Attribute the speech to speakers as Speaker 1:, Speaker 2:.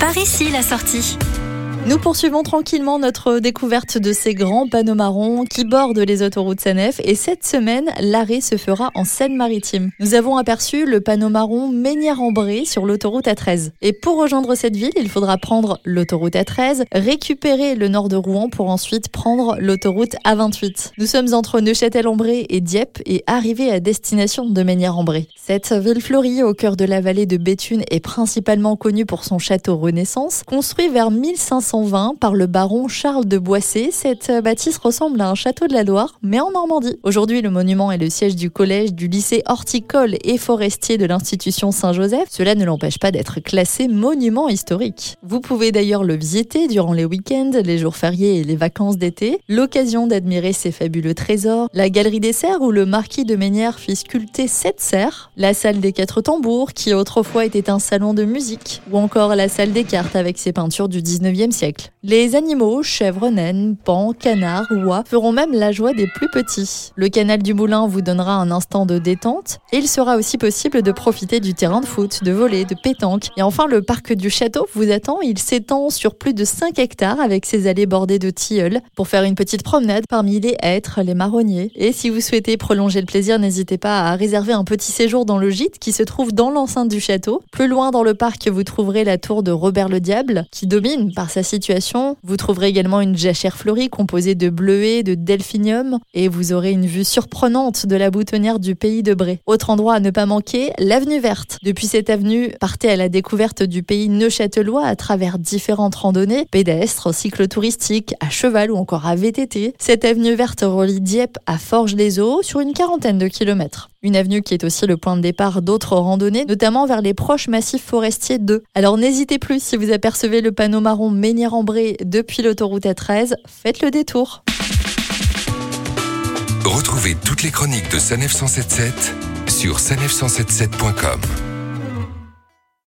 Speaker 1: Par ici la sortie.
Speaker 2: Nous poursuivons tranquillement notre découverte de ces grands panneaux marrons qui bordent les autoroutes Sanef et cette semaine, l'arrêt se fera en Seine-Maritime. Nous avons aperçu le panneau marron Ménière-en-Bray sur l'autoroute A13. Et pour rejoindre cette ville, il faudra prendre l'autoroute A13, récupérer le nord de Rouen pour ensuite prendre l'autoroute A28. Nous sommes entre Neuchâtel-en-Bray et Dieppe et arrivés à destination de Ménière-en-Bray. Cette ville fleurie au cœur de la vallée de Béthune est principalement connue pour son château Renaissance, construit vers 1500 par le baron Charles de Boissé. Cette bâtisse ressemble à un château de la Loire, mais en Normandie. Aujourd'hui, le monument est le siège du collège, du lycée horticole et forestier de l'institution Saint-Joseph. Cela ne l'empêche pas d'être classé monument historique. Vous pouvez d'ailleurs le visiter durant les week-ends, les jours fériés et les vacances d'été. L'occasion d'admirer ses fabuleux trésors, la galerie des serres où le marquis de Ménière fit sculpter sept serres, la salle des quatre tambours qui autrefois était un salon de musique, ou encore la salle des cartes avec ses peintures du 19e siècle. Les animaux, chèvres, naines, pans, canards, oies, feront même la joie des plus petits. Le canal du Moulin vous donnera un instant de détente et il sera aussi possible de profiter du terrain de foot, de voler, de pétanque. Et enfin, le parc du château vous attend. Il s'étend sur plus de 5 hectares avec ses allées bordées de tilleuls pour faire une petite promenade parmi les hêtres, les marronniers. Et si vous souhaitez prolonger le plaisir, n'hésitez pas à réserver un petit séjour dans le gîte qui se trouve dans l'enceinte du château. Plus loin dans le parc, vous trouverez la tour de Robert le Diable qui domine par sa Vous trouverez également une jachère fleurie composée de bleuets, de delphinium et vous aurez une vue surprenante de la boutonnière du pays de Bray. Autre endroit à ne pas manquer, l'avenue verte. Depuis cette avenue, partez à la découverte du pays neuchâtelois à travers différentes randonnées, pédestres, cycles touristiques, à cheval ou encore à VTT. Cette avenue verte relie Dieppe à Forges-les-Eaux sur une quarantaine de kilomètres. Une avenue qui est aussi le point de départ d'autres randonnées, notamment vers les proches massifs forestiers 2. Alors n'hésitez plus si vous apercevez le panneau marron Ménière-en-Bray depuis l'autoroute A13, faites le détour.
Speaker 3: Retrouvez toutes les chroniques de Sanef 177 sur sanef177.com.